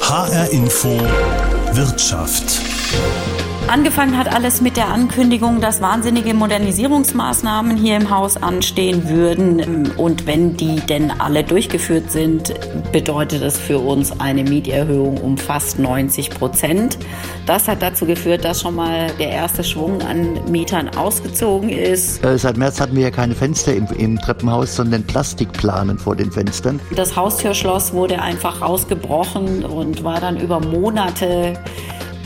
HR Info Wirtschaft. Angefangen hat alles mit der Ankündigung, dass wahnsinnige Modernisierungsmaßnahmen hier im Haus anstehen würden. Und wenn die denn alle durchgeführt sind, bedeutet das für uns eine Mieterhöhung um fast 90 Prozent. Das hat dazu geführt, dass schon mal der erste Schwung an Mietern ausgezogen ist. Äh, seit März hatten wir ja keine Fenster im, im Treppenhaus, sondern Plastikplanen vor den Fenstern. Das Haustürschloss wurde einfach rausgebrochen und war dann über Monate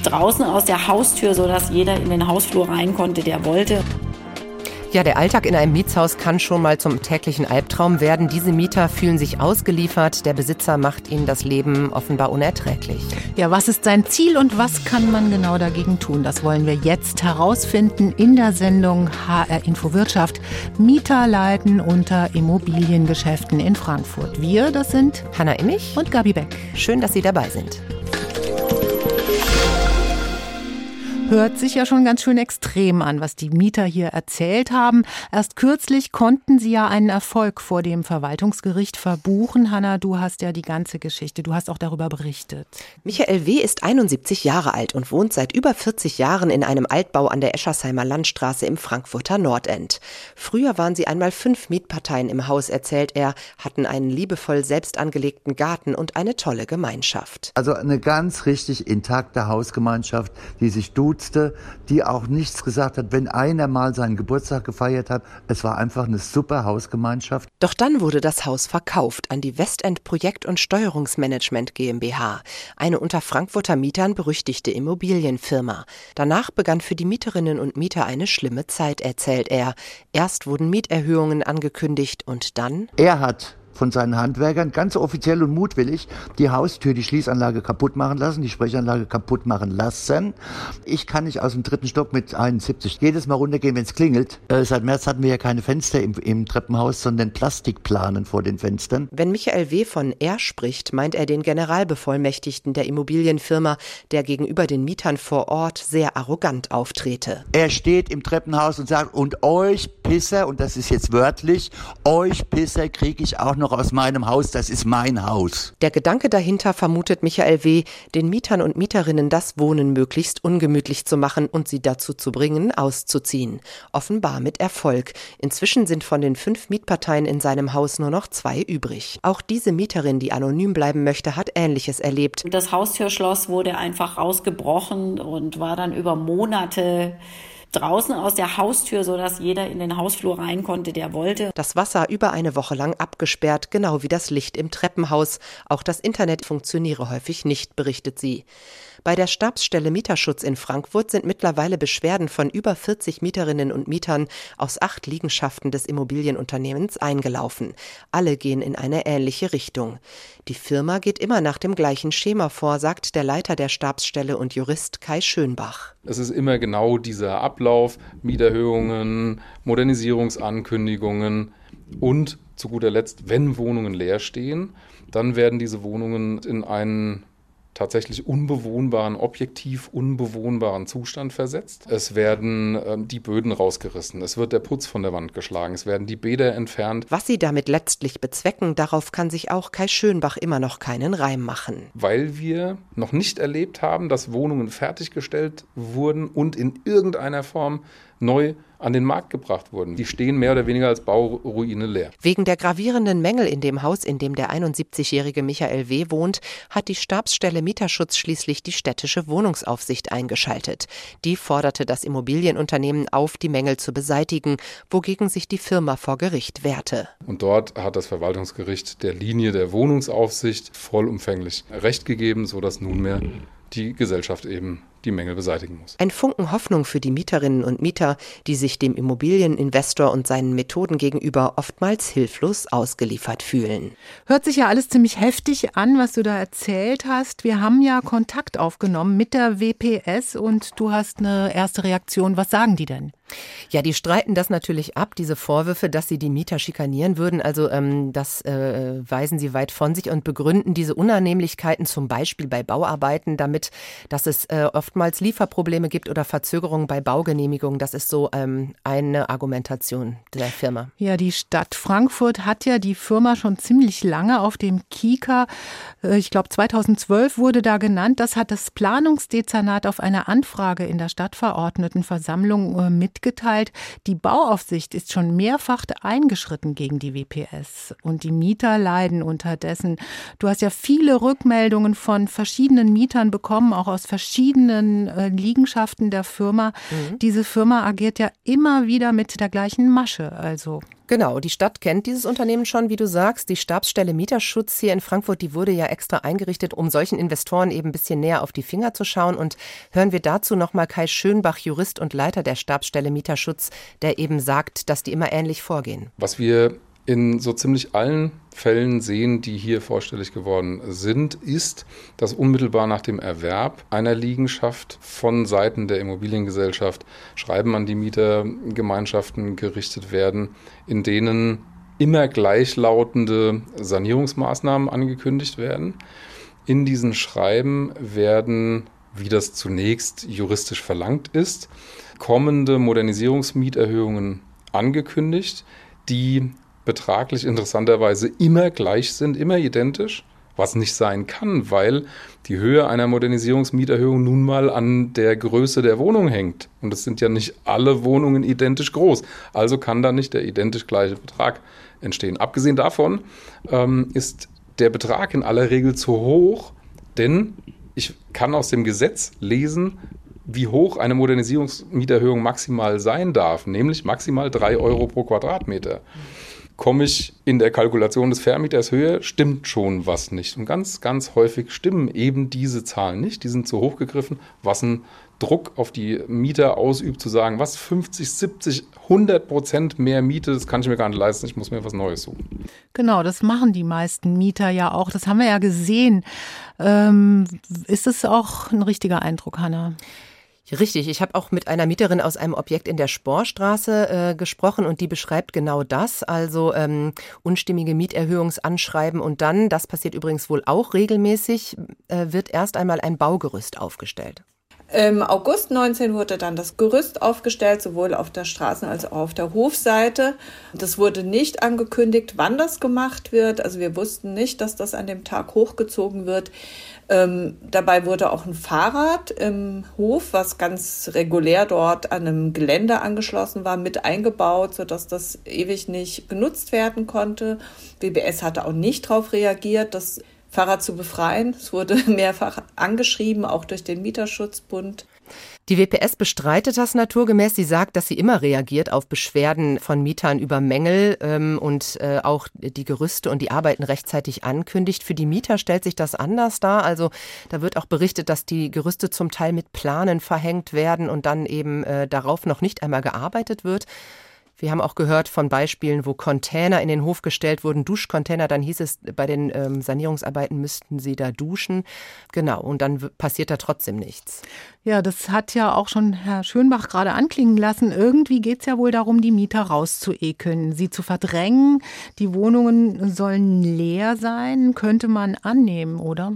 draußen aus der Haustür, sodass jeder in den Hausflur rein konnte, der wollte. Ja, der Alltag in einem Mietshaus kann schon mal zum täglichen Albtraum werden. Diese Mieter fühlen sich ausgeliefert. Der Besitzer macht ihnen das Leben offenbar unerträglich. Ja, was ist sein Ziel und was kann man genau dagegen tun? Das wollen wir jetzt herausfinden in der Sendung HR Info Wirtschaft. Mieter leiden unter Immobiliengeschäften in Frankfurt. Wir, das sind Hanna Immich und Gabi Beck. Schön, dass Sie dabei sind. Hört sich ja schon ganz schön extrem an, was die Mieter hier erzählt haben. Erst kürzlich konnten sie ja einen Erfolg vor dem Verwaltungsgericht verbuchen. Hanna, du hast ja die ganze Geschichte, du hast auch darüber berichtet. Michael W. ist 71 Jahre alt und wohnt seit über 40 Jahren in einem Altbau an der Eschersheimer Landstraße im Frankfurter Nordend. Früher waren sie einmal fünf Mietparteien im Haus, erzählt er, hatten einen liebevoll selbst angelegten Garten und eine tolle Gemeinschaft. Also eine ganz richtig intakte Hausgemeinschaft, die sich du dutzte, die auch nichts gesagt hat, wenn einer mal seinen Geburtstag gefeiert hat. Es war einfach eine super Hausgemeinschaft. Doch dann wurde das Haus verkauft an die Westend Projekt- und Steuerungsmanagement GmbH, eine unter Frankfurter Mietern berüchtigte Immobilienfirma. Danach begann für die Mieterinnen und Mieter eine schlimme Zeit, erzählt er. Erst wurden Mieterhöhungen angekündigt und dann? Er hat von seinen Handwerkern ganz offiziell und mutwillig die Haustür, die Schließanlage kaputt machen lassen, die Sprechanlage kaputt machen lassen. Ich kann nicht aus dem dritten Stock mit 71 jedes Mal runtergehen, wenn es klingelt. Äh, seit März hatten wir ja keine Fenster im, im Treppenhaus, sondern Plastikplanen vor den Fenstern. Wenn Michael W. von er spricht, meint er den Generalbevollmächtigten der Immobilienfirma, der gegenüber den Mietern vor Ort sehr arrogant auftrete. Er steht im Treppenhaus und sagt, und euch Pisser, und das ist jetzt wörtlich, euch Pisser kriege ich auch noch noch aus meinem Haus, das ist mein Haus. Der Gedanke dahinter vermutet Michael W., den Mietern und Mieterinnen das Wohnen möglichst ungemütlich zu machen und sie dazu zu bringen, auszuziehen. Offenbar mit Erfolg. Inzwischen sind von den fünf Mietparteien in seinem Haus nur noch zwei übrig. Auch diese Mieterin, die anonym bleiben möchte, hat Ähnliches erlebt. Das Haustürschloss wurde einfach rausgebrochen und war dann über Monate draußen aus der Haustür, so dass jeder in den Hausflur rein konnte, der wollte. Das Wasser über eine Woche lang abgesperrt, genau wie das Licht im Treppenhaus. Auch das Internet funktioniere häufig nicht, berichtet sie. Bei der Stabsstelle Mieterschutz in Frankfurt sind mittlerweile Beschwerden von über 40 Mieterinnen und Mietern aus acht Liegenschaften des Immobilienunternehmens eingelaufen. Alle gehen in eine ähnliche Richtung. Die Firma geht immer nach dem gleichen Schema vor, sagt der Leiter der Stabsstelle und Jurist Kai Schönbach. Es ist immer genau dieser Ablauf, Mieterhöhungen, Modernisierungsankündigungen und zu guter Letzt, wenn Wohnungen leer stehen, dann werden diese Wohnungen in einen tatsächlich unbewohnbaren, objektiv unbewohnbaren Zustand versetzt. Es werden ähm, die Böden rausgerissen, es wird der Putz von der Wand geschlagen, es werden die Bäder entfernt. Was sie damit letztlich bezwecken, darauf kann sich auch Kai Schönbach immer noch keinen Reim machen. Weil wir noch nicht erlebt haben, dass Wohnungen fertiggestellt wurden und in irgendeiner Form neu an den Markt gebracht wurden. Die stehen mehr oder weniger als Bauruine leer. Wegen der gravierenden Mängel in dem Haus, in dem der 71-jährige Michael W. wohnt, hat die Stabsstelle Mieterschutz schließlich die städtische Wohnungsaufsicht eingeschaltet. Die forderte das Immobilienunternehmen auf, die Mängel zu beseitigen, wogegen sich die Firma vor Gericht wehrte. Und dort hat das Verwaltungsgericht der Linie der Wohnungsaufsicht vollumfänglich Recht gegeben, sodass nunmehr die Gesellschaft eben die Mängel beseitigen muss. Ein Funken Hoffnung für die Mieterinnen und Mieter, die sich dem Immobilieninvestor und seinen Methoden gegenüber oftmals hilflos ausgeliefert fühlen. Hört sich ja alles ziemlich heftig an, was du da erzählt hast. Wir haben ja Kontakt aufgenommen mit der WPS und du hast eine erste Reaktion. Was sagen die denn? Ja, die streiten das natürlich ab, diese Vorwürfe, dass sie die Mieter schikanieren würden. Also ähm, das äh, weisen sie weit von sich und begründen diese Unannehmlichkeiten zum Beispiel bei Bauarbeiten damit, dass es äh, oft oftmals Lieferprobleme gibt oder Verzögerungen bei Baugenehmigungen. Das ist so ähm, eine Argumentation der Firma. Ja, die Stadt Frankfurt hat ja die Firma schon ziemlich lange auf dem Kika. Äh, ich glaube, 2012 wurde da genannt. Das hat das Planungsdezernat auf eine Anfrage in der Stadtverordnetenversammlung äh, mitgeteilt. Die Bauaufsicht ist schon mehrfach eingeschritten gegen die WPS und die Mieter leiden unterdessen. Du hast ja viele Rückmeldungen von verschiedenen Mietern bekommen, auch aus verschiedenen äh, Liegenschaften der Firma. Mhm. Diese Firma agiert ja immer wieder mit der gleichen Masche. Also Genau, die Stadt kennt dieses Unternehmen schon, wie du sagst. Die Stabsstelle Mieterschutz hier in Frankfurt, die wurde ja extra eingerichtet, um solchen Investoren eben ein bisschen näher auf die Finger zu schauen. Und hören wir dazu nochmal Kai Schönbach, Jurist und Leiter der Stabsstelle Mieterschutz, der eben sagt, dass die immer ähnlich vorgehen. Was wir in so ziemlich allen Fällen sehen, die hier vorstellig geworden sind, ist, dass unmittelbar nach dem Erwerb einer Liegenschaft von Seiten der Immobiliengesellschaft Schreiben an die Mietergemeinschaften gerichtet werden, in denen immer gleichlautende Sanierungsmaßnahmen angekündigt werden. In diesen Schreiben werden, wie das zunächst juristisch verlangt ist, kommende Modernisierungsmieterhöhungen angekündigt, die betraglich interessanterweise immer gleich sind, immer identisch, was nicht sein kann, weil die Höhe einer Modernisierungsmieterhöhung nun mal an der Größe der Wohnung hängt. Und es sind ja nicht alle Wohnungen identisch groß. Also kann da nicht der identisch gleiche Betrag entstehen. Abgesehen davon ähm, ist der Betrag in aller Regel zu hoch, denn ich kann aus dem Gesetz lesen, wie hoch eine Modernisierungsmieterhöhung maximal sein darf, nämlich maximal drei Euro pro Quadratmeter komme ich in der Kalkulation des Vermieters höher, stimmt schon was nicht. Und ganz, ganz häufig stimmen eben diese Zahlen nicht. Die sind zu hoch gegriffen, was einen Druck auf die Mieter ausübt, zu sagen, was 50, 70, 100 Prozent mehr Miete, das kann ich mir gar nicht leisten, ich muss mir was Neues suchen. Genau, das machen die meisten Mieter ja auch. Das haben wir ja gesehen. Ähm, ist es auch ein richtiger Eindruck, Hanna? Richtig, ich habe auch mit einer Mieterin aus einem Objekt in der Sporstraße äh, gesprochen und die beschreibt genau das, also ähm, unstimmige Mieterhöhungsanschreiben und dann, das passiert übrigens wohl auch regelmäßig, äh, wird erst einmal ein Baugerüst aufgestellt. Im August 19 wurde dann das Gerüst aufgestellt, sowohl auf der Straßen- als auch auf der Hofseite. Das wurde nicht angekündigt, wann das gemacht wird. Also wir wussten nicht, dass das an dem Tag hochgezogen wird. Ähm, dabei wurde auch ein Fahrrad im Hof, was ganz regulär dort an einem Gelände angeschlossen war, mit eingebaut, sodass das ewig nicht genutzt werden konnte. BBS hatte auch nicht darauf reagiert, das Fahrrad zu befreien. Es wurde mehrfach angeschrieben, auch durch den Mieterschutzbund. Die WPS bestreitet das naturgemäß. Sie sagt, dass sie immer reagiert auf Beschwerden von Mietern über Mängel ähm, und äh, auch die Gerüste und die Arbeiten rechtzeitig ankündigt. Für die Mieter stellt sich das anders dar. Also da wird auch berichtet, dass die Gerüste zum Teil mit Planen verhängt werden und dann eben äh, darauf noch nicht einmal gearbeitet wird. Wir haben auch gehört von Beispielen, wo Container in den Hof gestellt wurden, Duschcontainer. Dann hieß es, bei den ähm, Sanierungsarbeiten müssten sie da duschen. Genau, und dann passiert da trotzdem nichts. Ja, das hat ja auch schon Herr Schönbach gerade anklingen lassen. Irgendwie geht es ja wohl darum, die Mieter rauszuekeln, sie zu verdrängen. Die Wohnungen sollen leer sein, könnte man annehmen, oder?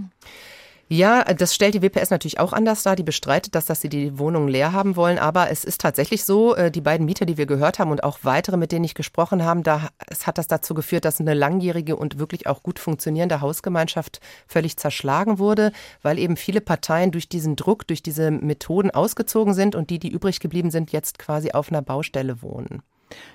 Ja, das stellt die WPS natürlich auch anders dar. Die bestreitet das, dass sie die Wohnungen leer haben wollen. Aber es ist tatsächlich so, äh, die beiden Mieter, die wir gehört haben und auch weitere, mit denen ich gesprochen habe, da, es hat das dazu geführt, dass eine langjährige und wirklich auch gut funktionierende Hausgemeinschaft völlig zerschlagen wurde, weil eben viele Parteien durch diesen Druck, durch diese Methoden ausgezogen sind und die, die übrig geblieben sind, jetzt quasi auf einer Baustelle wohnen.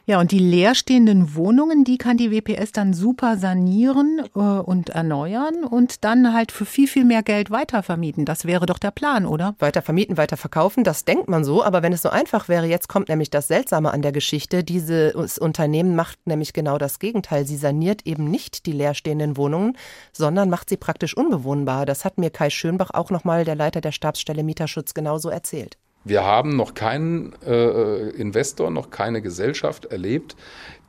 Ja, und die leerstehenden Wohnungen, die kann die WPS dann super sanieren äh, und erneuern und dann halt für viel, viel mehr Geld weitervermieten. Das wäre doch der Plan, oder? Weiter vermieten, weiter verkaufen, das denkt man so. Aber wenn es so einfach wäre, jetzt kommt nämlich das Seltsame an der Geschichte. Dieses Unternehmen macht nämlich genau das Gegenteil. Sie saniert eben nicht die leerstehenden Wohnungen, sondern macht sie praktisch unbewohnbar. Das hat mir Kai Schönbach, auch nochmal der Leiter der Stabsstelle Mieterschutz, genauso erzählt. Wir haben noch keinen äh, Investor, noch keine Gesellschaft erlebt,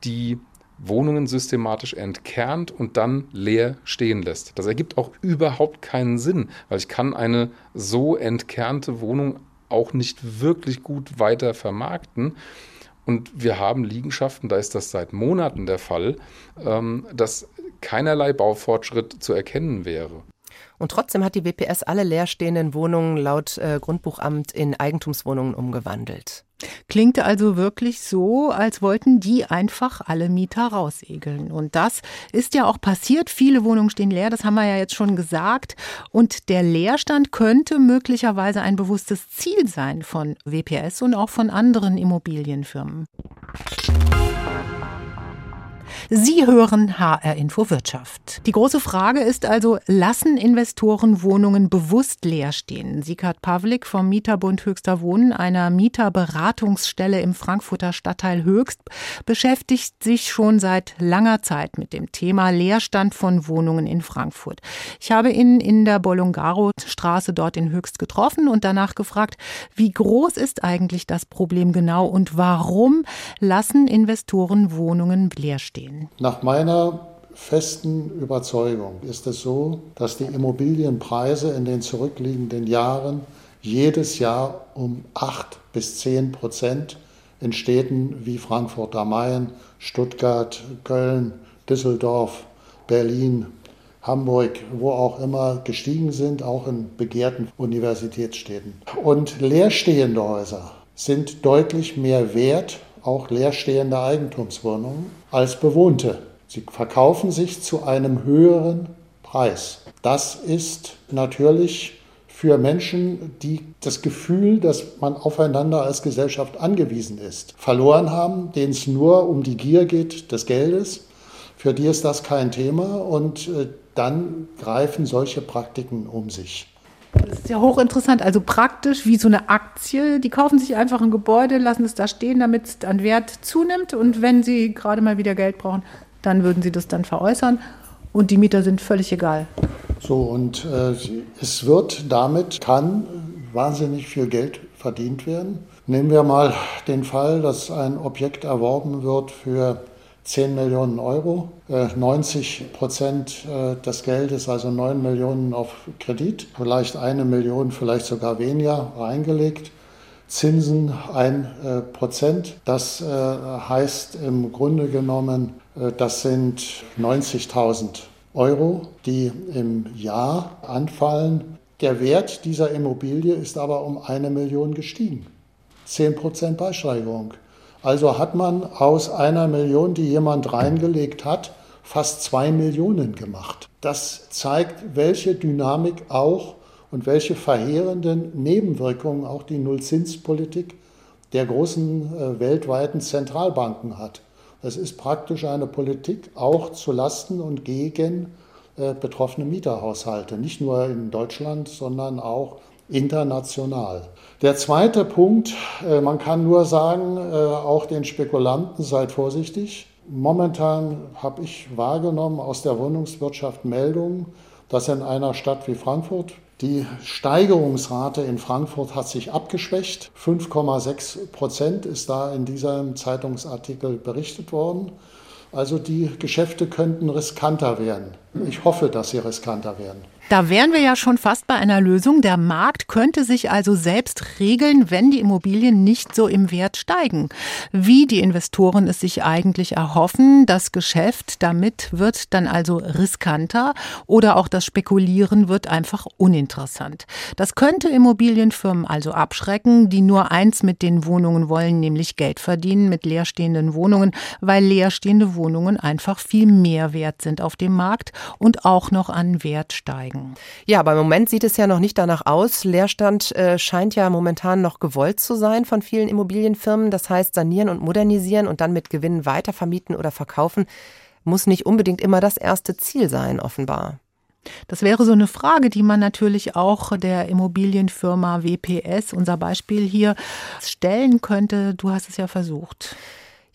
die Wohnungen systematisch entkernt und dann leer stehen lässt. Das ergibt auch überhaupt keinen Sinn, weil ich kann eine so entkernte Wohnung auch nicht wirklich gut weiter vermarkten. Und wir haben Liegenschaften, da ist das seit Monaten der Fall, ähm, dass keinerlei Baufortschritt zu erkennen wäre. Und trotzdem hat die WPS alle leerstehenden Wohnungen laut äh, Grundbuchamt in Eigentumswohnungen umgewandelt. Klingt also wirklich so, als wollten die einfach alle Mieter rausegeln. Und das ist ja auch passiert. Viele Wohnungen stehen leer, das haben wir ja jetzt schon gesagt. Und der Leerstand könnte möglicherweise ein bewusstes Ziel sein von WPS und auch von anderen Immobilienfirmen. Sie hören HR Info Wirtschaft. Die große Frage ist also, lassen Investoren Wohnungen bewusst leer stehen? Sikat Pavlik vom Mieterbund Höchster Wohnen, einer Mieterberatungsstelle im Frankfurter Stadtteil Höchst, beschäftigt sich schon seit langer Zeit mit dem Thema Leerstand von Wohnungen in Frankfurt. Ich habe ihn in der Bolongaro-Straße dort in Höchst getroffen und danach gefragt, wie groß ist eigentlich das Problem genau und warum lassen Investoren Wohnungen leer stehen? Nach meiner festen Überzeugung ist es so, dass die Immobilienpreise in den zurückliegenden Jahren jedes Jahr um 8 bis 10 Prozent in Städten wie Frankfurt am Main, Stuttgart, Köln, Düsseldorf, Berlin, Hamburg, wo auch immer gestiegen sind, auch in begehrten Universitätsstädten. Und leerstehende Häuser sind deutlich mehr wert auch leerstehende Eigentumswohnungen als bewohnte. Sie verkaufen sich zu einem höheren Preis. Das ist natürlich für Menschen, die das Gefühl, dass man aufeinander als Gesellschaft angewiesen ist, verloren haben, denen es nur um die Gier geht des Geldes. Für die ist das kein Thema und äh, dann greifen solche Praktiken um sich. Das ist ja hochinteressant. Also praktisch wie so eine Aktie. Die kaufen sich einfach ein Gebäude, lassen es da stehen, damit es an Wert zunimmt. Und wenn sie gerade mal wieder Geld brauchen, dann würden sie das dann veräußern. Und die Mieter sind völlig egal. So, und äh, es wird damit, kann wahnsinnig viel Geld verdient werden. Nehmen wir mal den Fall, dass ein Objekt erworben wird für 10 Millionen Euro, 90 äh, Prozent äh, des Geldes, also 9 Millionen auf Kredit, vielleicht eine Million, vielleicht sogar weniger reingelegt. Zinsen 1 äh, Prozent. Das heißt im Grunde genommen, das sind 90.000 Euro, die im Jahr anfallen. Der Wert dieser Immobilie ist aber um eine Million gestiegen. 10 Prozent Beisteigerung. Also hat man aus einer Million, die jemand reingelegt hat, fast zwei Millionen gemacht. Das zeigt, welche Dynamik auch und welche verheerenden Nebenwirkungen auch die Nullzinspolitik der großen äh, weltweiten Zentralbanken hat. Es ist praktisch eine Politik auch zu Lasten und gegen äh, betroffene Mieterhaushalte, nicht nur in Deutschland, sondern auch international. Der zweite Punkt, äh, man kann nur sagen, äh, auch den Spekulanten seid vorsichtig. Momentan habe ich wahrgenommen aus der Wohnungswirtschaft Meldungen, dass in einer Stadt wie Frankfurt die Steigerungsrate in Frankfurt hat sich abgeschwächt. 5,6 Prozent ist da in diesem Zeitungsartikel berichtet worden. Also die Geschäfte könnten riskanter werden. Ich hoffe, dass sie riskanter werden. Da wären wir ja schon fast bei einer Lösung. Der Markt könnte sich also selbst regeln, wenn die Immobilien nicht so im Wert steigen. Wie die Investoren es sich eigentlich erhoffen, das Geschäft damit wird dann also riskanter oder auch das Spekulieren wird einfach uninteressant. Das könnte Immobilienfirmen also abschrecken, die nur eins mit den Wohnungen wollen, nämlich Geld verdienen mit leerstehenden Wohnungen, weil leerstehende Wohnungen einfach viel mehr wert sind auf dem Markt und auch noch an Wert steigen sagen. Ja, aber im Moment sieht es ja noch nicht danach aus. Leerstand äh, scheint ja momentan noch gewollt zu sein von vielen Immobilienfirmen. Das heißt, sanieren und modernisieren und dann mit Gewinnen weitervermieten oder verkaufen muss nicht unbedingt immer das erste Ziel sein, offenbar. Das wäre so eine Frage, die man natürlich auch der Immobilienfirma WPS, unser Beispiel hier, stellen könnte. Du hast es ja versucht.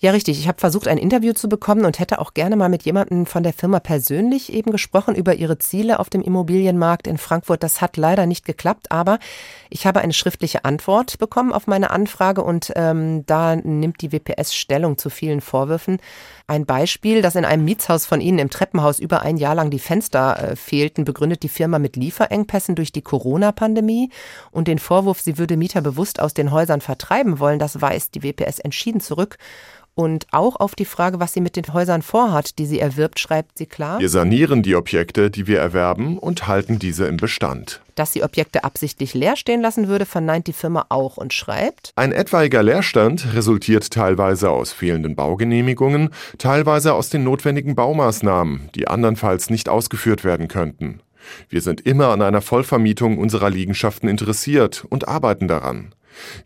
Ja, richtig. Ich habe versucht, ein Interview zu bekommen und hätte auch gerne mal mit jemandem von der Firma persönlich eben gesprochen über ihre Ziele auf dem Immobilienmarkt in Frankfurt. Das hat leider nicht geklappt, aber ich habe eine schriftliche Antwort bekommen auf meine Anfrage und ähm, da nimmt die WPS Stellung zu vielen Vorwürfen. Ein Beispiel, dass in einem Mietshaus von Ihnen im Treppenhaus über ein Jahr lang die Fenster äh, fehlten, begründet die Firma mit Lieferengpässen durch die Corona-Pandemie und den Vorwurf, sie würde Mieter bewusst aus den Häusern vertreiben wollen, das weist die WPS entschieden zurück Und auch auf die Frage, was sie mit den Häusern vorhat, die sie erwirbt, schreibt sie klar. Wir sanieren die Objekte, die wir erwerben und halten diese im Bestand. Dass sie Objekte absichtlich leer stehen lassen würde, verneint die Firma auch und schreibt. Ein etwaiger Leerstand resultiert teilweise aus fehlenden Baugenehmigungen, teilweise aus den notwendigen Baumaßnahmen, die andernfalls nicht ausgeführt werden könnten. Wir sind immer an einer Vollvermietung unserer Liegenschaften interessiert und arbeiten daran.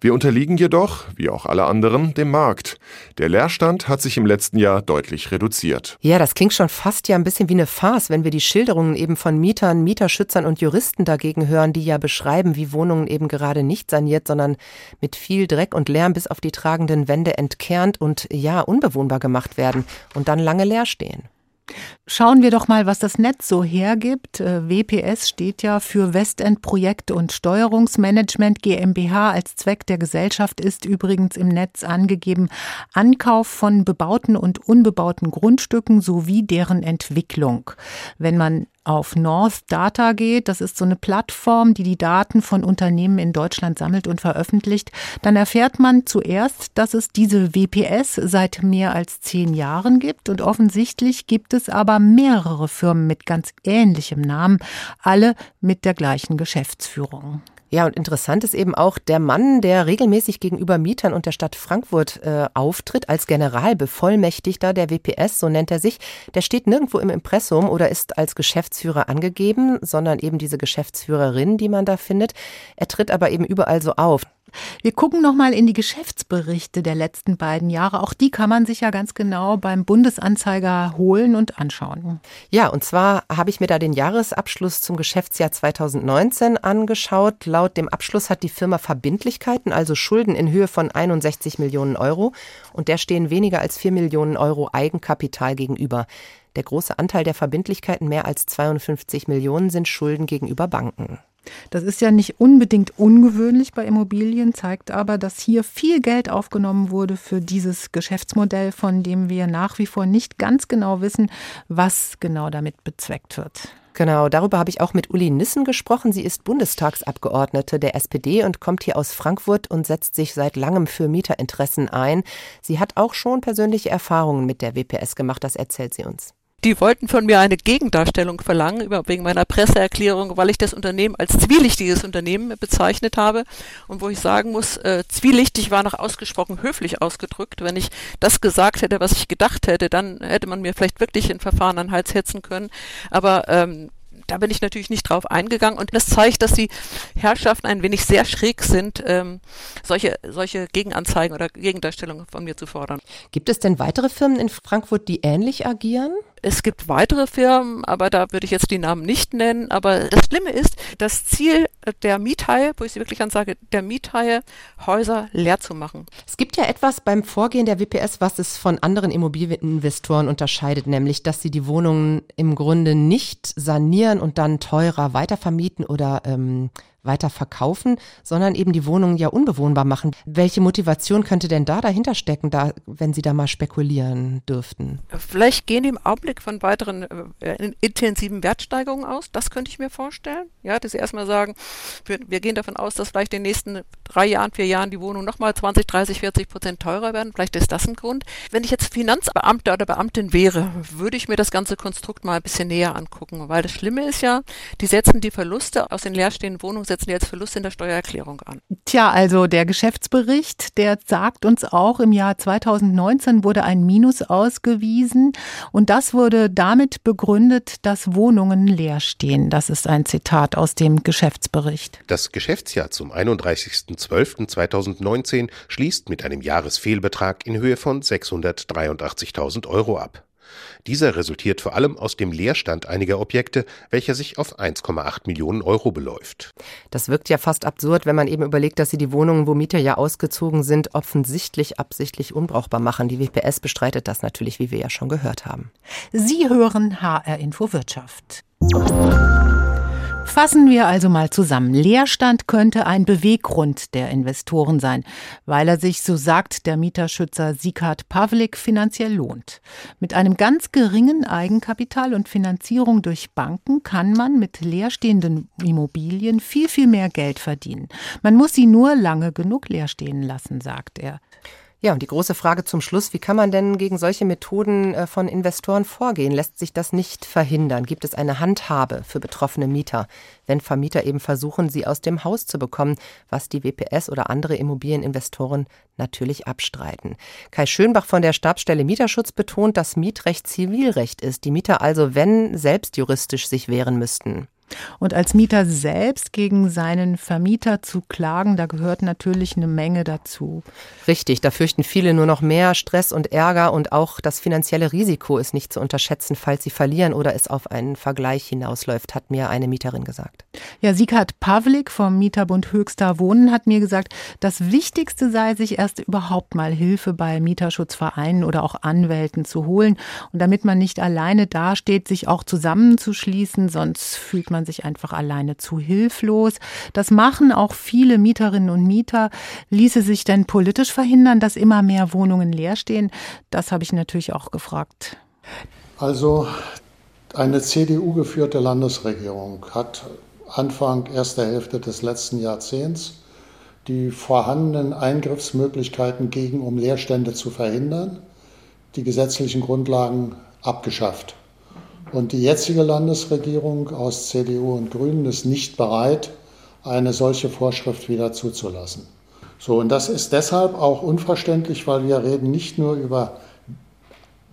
Wir unterliegen jedoch, wie auch alle anderen, dem Markt. Der Leerstand hat sich im letzten Jahr deutlich reduziert. Ja, das klingt schon fast ja ein bisschen wie eine Farce, wenn wir die Schilderungen eben von Mietern, Mieterschützern und Juristen dagegen hören, die ja beschreiben, wie Wohnungen eben gerade nicht saniert, sondern mit viel Dreck und Lärm bis auf die tragenden Wände entkernt und ja, unbewohnbar gemacht werden und dann lange leer stehen. Schauen wir doch mal, was das Netz so hergibt. Äh, WPS steht ja für Westend Projekt und Steuerungsmanagement GmbH. Als Zweck der Gesellschaft ist übrigens im Netz angegeben Ankauf von bebauten und unbebauten Grundstücken sowie deren Entwicklung. Wenn man auf North Data geht, das ist so eine Plattform, die die Daten von Unternehmen in Deutschland sammelt und veröffentlicht, dann erfährt man zuerst, dass es diese WPS seit mehr als zehn Jahren gibt und offensichtlich gibt es aber mehrere Firmen mit ganz ähnlichem Namen, alle mit der gleichen Geschäftsführung. Ja, und interessant ist eben auch der Mann, der regelmäßig gegenüber Mietern und der Stadt Frankfurt äh, auftritt als Generalbevollmächtigter der WPS, so nennt er sich. Der steht nirgendwo im Impressum oder ist als Geschäftsführer angegeben, sondern eben diese Geschäftsführerin, die man da findet. Er tritt aber eben überall so auf. Wir gucken noch mal in die Geschäftsberichte der letzten beiden Jahre. Auch die kann man sich ja ganz genau beim Bundesanzeiger holen und anschauen. Ja, und zwar habe ich mir da den Jahresabschluss zum Geschäftsjahr 2019 angeschaut. Laut dem Abschluss hat die Firma Verbindlichkeiten, also Schulden in Höhe von 61 Millionen Euro. Und der stehen weniger als 4 Millionen Euro Eigenkapital gegenüber. Der große Anteil der Verbindlichkeiten, mehr als 52 Millionen, sind Schulden gegenüber Banken. Das ist ja nicht unbedingt ungewöhnlich bei Immobilien, zeigt aber, dass hier viel Geld aufgenommen wurde für dieses Geschäftsmodell, von dem wir nach wie vor nicht ganz genau wissen, was genau damit bezweckt wird. Genau, darüber habe ich auch mit Uli Nissen gesprochen. Sie ist Bundestagsabgeordnete der SPD und kommt hier aus Frankfurt und setzt sich seit langem für Mieterinteressen ein. Sie hat auch schon persönliche Erfahrungen mit der WPS gemacht, das erzählt sie uns die wollten von mir eine Gegendarstellung verlangen, über, wegen meiner Presseerklärung, weil ich das Unternehmen als zwielichtiges Unternehmen bezeichnet habe. Und wo ich sagen muss, äh, zwielichtig war noch ausgesprochen höflich ausgedrückt. Wenn ich das gesagt hätte, was ich gedacht hätte, dann hätte man mir vielleicht wirklich ein Verfahren an den Hals hetzen können. Aber ähm, da bin ich natürlich nicht drauf eingegangen und das zeigt, dass die Herrschaften ein wenig sehr schräg sind, ähm, solche, solche Gegenanzeigen oder Gegendarstellungen von mir zu fordern. Gibt es denn weitere Firmen in Frankfurt, die ähnlich agieren? Es gibt weitere Firmen, aber da würde ich jetzt die Namen nicht nennen. Aber das Schlimme ist, das Ziel der Miethaie, wo ich sie wirklich ansage, der Miethaie, Häuser leer zu machen. Es gibt ja etwas beim Vorgehen der WPS, was es von anderen Immobilieninvestoren unterscheidet, nämlich, dass sie die Wohnungen im Grunde nicht sanieren und dann teurer weitervermieten oder ähm, weiter verkaufen, sondern eben die Wohnungen ja unbewohnbar machen. Welche Motivation könnte denn da dahinter stecken, da, wenn Sie da mal spekulieren dürften? Vielleicht gehen die im Augenblick von weiteren äh, intensiven Wertsteigerungen aus. Das könnte ich mir vorstellen. Ja, dass Sie erstmal sagen, wir, wir, gehen davon aus, dass vielleicht in den nächsten drei Jahren, vier Jahren die Wohnungen nochmal 20, 30, 40 Prozent teurer werden. Vielleicht ist das ein Grund. Wenn ich jetzt Finanzbeamter oder Beamtin wäre, würde ich mir das ganze Konstrukt mal ein bisschen näher angucken, weil das Schlimme ist ja, die setzen die Verluste aus den leerstehenden Wohnungen setzen jetzt Verlust in der Steuererklärung an. Tja, also der Geschäftsbericht, der sagt uns auch, im Jahr 2019 wurde ein Minus ausgewiesen und das wurde damit begründet, dass Wohnungen leer stehen. Das ist ein Zitat aus dem Geschäftsbericht. Das Geschäftsjahr zum 31.12.2019 schließt mit einem Jahresfehlbetrag in Höhe von 683.000 Euro ab. Dieser resultiert vor allem aus dem Leerstand einiger Objekte, welcher sich auf 1,8 Millionen Euro beläuft. Das wirkt ja fast absurd, wenn man eben überlegt, dass sie die Wohnungen, wo Mieter ja ausgezogen sind, offensichtlich absichtlich unbrauchbar machen. Die WPS bestreitet das natürlich, wie wir ja schon gehört haben. Sie hören HR Info Wirtschaft. Fassen wir also mal zusammen. Leerstand könnte ein Beweggrund der Investoren sein, weil er sich, so sagt der Mieterschützer Sikard Pavlik, finanziell lohnt. Mit einem ganz geringen Eigenkapital und Finanzierung durch Banken kann man mit leerstehenden Immobilien viel, viel mehr Geld verdienen. Man muss sie nur lange genug leer stehen lassen, sagt er. Ja, und die große Frage zum Schluss, wie kann man denn gegen solche Methoden äh, von Investoren vorgehen? Lässt sich das nicht verhindern? Gibt es eine Handhabe für betroffene Mieter, wenn Vermieter eben versuchen, sie aus dem Haus zu bekommen, was die WPS oder andere Immobilieninvestoren natürlich abstreiten? Kai Schönbach von der Stabsstelle Mieterschutz betont, dass Mietrecht Zivilrecht ist, die Mieter also, wenn, selbst juristisch sich wehren müssten. Und als Mieter selbst gegen seinen Vermieter zu klagen, da gehört natürlich eine Menge dazu. Richtig, da fürchten viele nur noch mehr Stress und Ärger und auch das finanzielle Risiko ist nicht zu unterschätzen, falls sie verlieren oder es auf einen Vergleich hinausläuft, hat mir eine Mieterin gesagt. Ja, Sieghard Pavlik vom Mieterbund Höchster Wohnen hat mir gesagt, das Wichtigste sei, sich erst überhaupt mal Hilfe bei Mieterschutzvereinen oder auch Anwälten zu holen und damit man nicht alleine dasteht, sich auch zusammenzuschließen, sonst fühlt man man sich einfach alleine zu hilflos. Das machen auch viele Mieterinnen und Mieter. Ließe sich denn politisch verhindern, dass immer mehr Wohnungen leer stehen? Das habe ich natürlich auch gefragt. Also eine CDU-geführte Landesregierung hat Anfang erster Hälfte des letzten Jahrzehnts die vorhandenen Eingriffsmöglichkeiten gegen, um Leerstände zu verhindern, die gesetzlichen Grundlagen abgeschafft. Und die jetzige Landesregierung aus CDU und Grünen ist nicht bereit, eine solche Vorschrift wieder zuzulassen. So, und das ist deshalb auch unverständlich, weil wir reden nicht nur über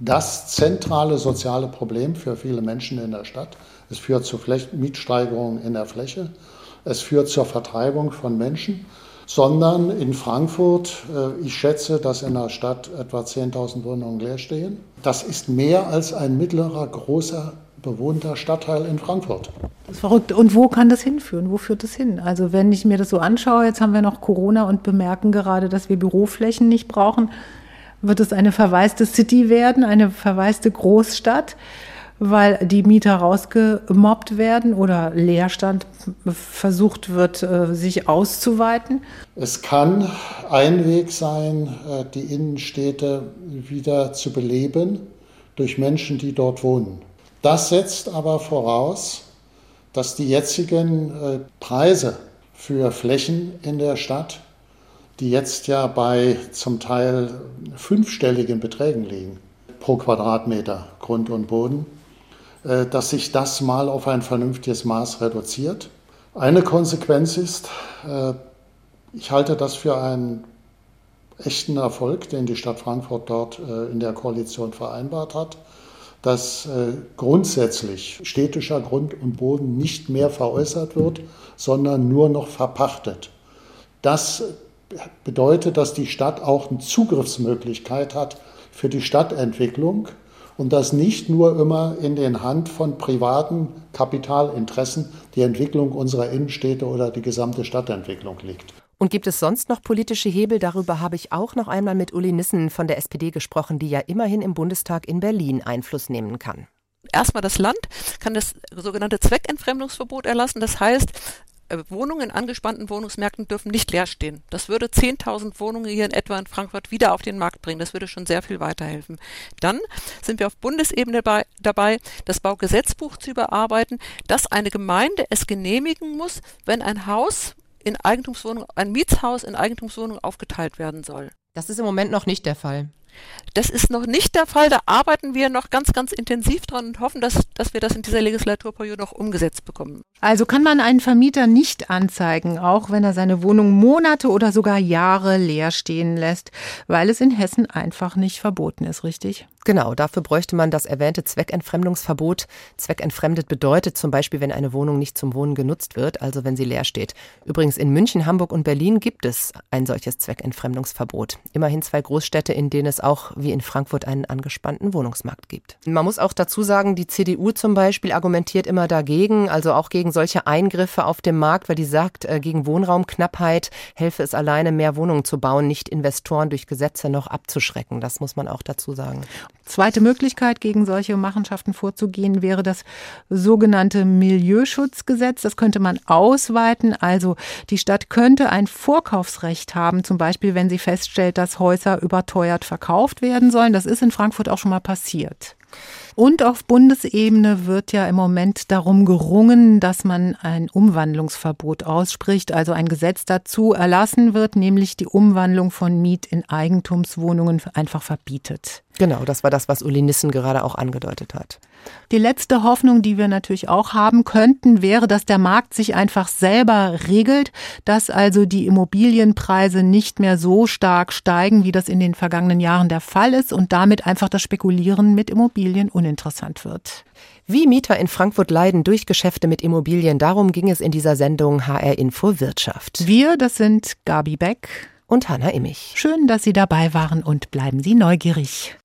das zentrale soziale Problem für viele Menschen in der Stadt. Es führt zu Mietsteigerungen in der Fläche. Es führt zur Vertreibung von Menschen, sondern in Frankfurt, äh, ich schätze, dass in der Stadt etwa 10.000 Wohnungen leer stehen. Das ist mehr als ein mittlerer, großer, bewohnter Stadtteil in Frankfurt. Das ist verrückt. Und wo kann das hinführen? Wo führt das hin? Also wenn ich mir das so anschaue, jetzt haben wir noch Corona und bemerken gerade, dass wir Büroflächen nicht brauchen, wird es eine verwaiste City werden, eine verwaiste Großstadt weil die Mieter rausgemobbt werden oder Leerstand versucht wird, äh, sich auszuweiten? Es kann ein Weg sein, äh, die Innenstädte wieder zu beleben durch Menschen, die dort wohnen. Das setzt aber voraus, dass die jetzigen äh, Preise für Flächen in der Stadt, die jetzt ja bei zum Teil fünfstelligen Beträgen liegen, pro Quadratmeter Grund und Boden, dass sich das mal auf ein vernünftiges Maß reduziert. Eine Konsequenz ist, äh, ich halte das für einen echten Erfolg, den die Stadt Frankfurt dort äh, in der Koalition vereinbart hat, dass grundsätzlich städtischer Grund und Boden nicht mehr veräußert wird, sondern nur noch verpachtet. Das bedeutet, dass die Stadt auch eine Zugriffsmöglichkeit hat für die Stadtentwicklung und dass nicht nur immer in den Hand von privaten Kapitalinteressen die Entwicklung unserer Innenstädte oder die gesamte Stadtentwicklung liegt. Und gibt es sonst noch politische Hebel? Darüber habe ich auch noch einmal mit Uli Nissen von der SPD gesprochen, die ja immerhin im Bundestag in Berlin Einfluss nehmen kann. Erstmal das Land kann das sogenannte Zweckentfremdungsverbot erlassen. Das heißt, Wohnungen in angespannten Wohnungsmärkten dürfen nicht leer stehen. Das würde 10.000 Wohnungen hier in etwa in Frankfurt wieder auf den Markt bringen. Das würde schon sehr viel weiterhelfen. Dann sind wir auf Bundesebene bei, dabei, das Baugesetzbuch zu überarbeiten, dass eine Gemeinde es genehmigen muss, wenn ein Haus in Eigentumswohnung, ein Mietshaus in Eigentumswohnung aufgeteilt werden soll. Das ist im Moment noch nicht der Fall. Das ist noch nicht der Fall. Da arbeiten wir noch ganz, ganz intensiv dran und hoffen, dass, dass wir das in dieser Legislaturperiode noch umgesetzt bekommen. Also kann man einen Vermieter nicht anzeigen, auch wenn er seine Wohnung Monate oder sogar Jahre leer stehen lässt, weil es in Hessen einfach nicht verboten ist, richtig? Genau, dafür bräuchte man das erwähnte Zweckentfremdungsverbot. Zweckentfremdet bedeutet zum Beispiel, wenn eine Wohnung nicht zum Wohnen genutzt wird, also wenn sie leer steht. Übrigens in München, Hamburg und Berlin gibt es ein solches Zweckentfremdungsverbot. Immerhin zwei Großstädte, in denen es auch wie in Frankfurt einen angespannten Wohnungsmarkt gibt. Man muss auch dazu sagen, die CDU zum Beispiel argumentiert immer dagegen, also auch gegen solche Eingriffe auf dem Markt, weil die sagt, äh, gegen Wohnraumknappheit helfe es alleine, mehr Wohnungen zu bauen, nicht Investoren durch Gesetze noch abzuschrecken. Das muss man auch dazu sagen. Zweite Möglichkeit, gegen solche Machenschaften vorzugehen, wäre das sogenannte Milieuschutzgesetz. Das könnte man ausweiten. Also die Stadt könnte ein Vorkaufsrecht haben, zum Beispiel wenn sie feststellt, dass Häuser überteuert verkauft werden sollen. Das ist in Frankfurt auch schon mal passiert. Und auf Bundesebene wird ja im Moment darum gerungen, dass man ein Umwandlungsverbot ausspricht, also ein Gesetz dazu erlassen wird, nämlich die Umwandlung von Miet in Eigentumswohnungen einfach verbietet. Genau, das war das, was Uli Nissen gerade auch angedeutet hat. Die letzte Hoffnung, die wir natürlich auch haben könnten, wäre, dass der Markt sich einfach selber regelt, dass also die Immobilienpreise nicht mehr so stark steigen, wie das in den vergangenen Jahren der Fall ist und damit einfach das Spekulieren mit Immobilien uninteressant wird. Wie Mieter in Frankfurt leiden durch Geschäfte mit Immobilien, darum ging es in dieser Sendung HR Info Wirtschaft. Wir, das sind Gabi Beck und Hanna Immich. Schön, dass Sie dabei waren und bleiben Sie neugierig.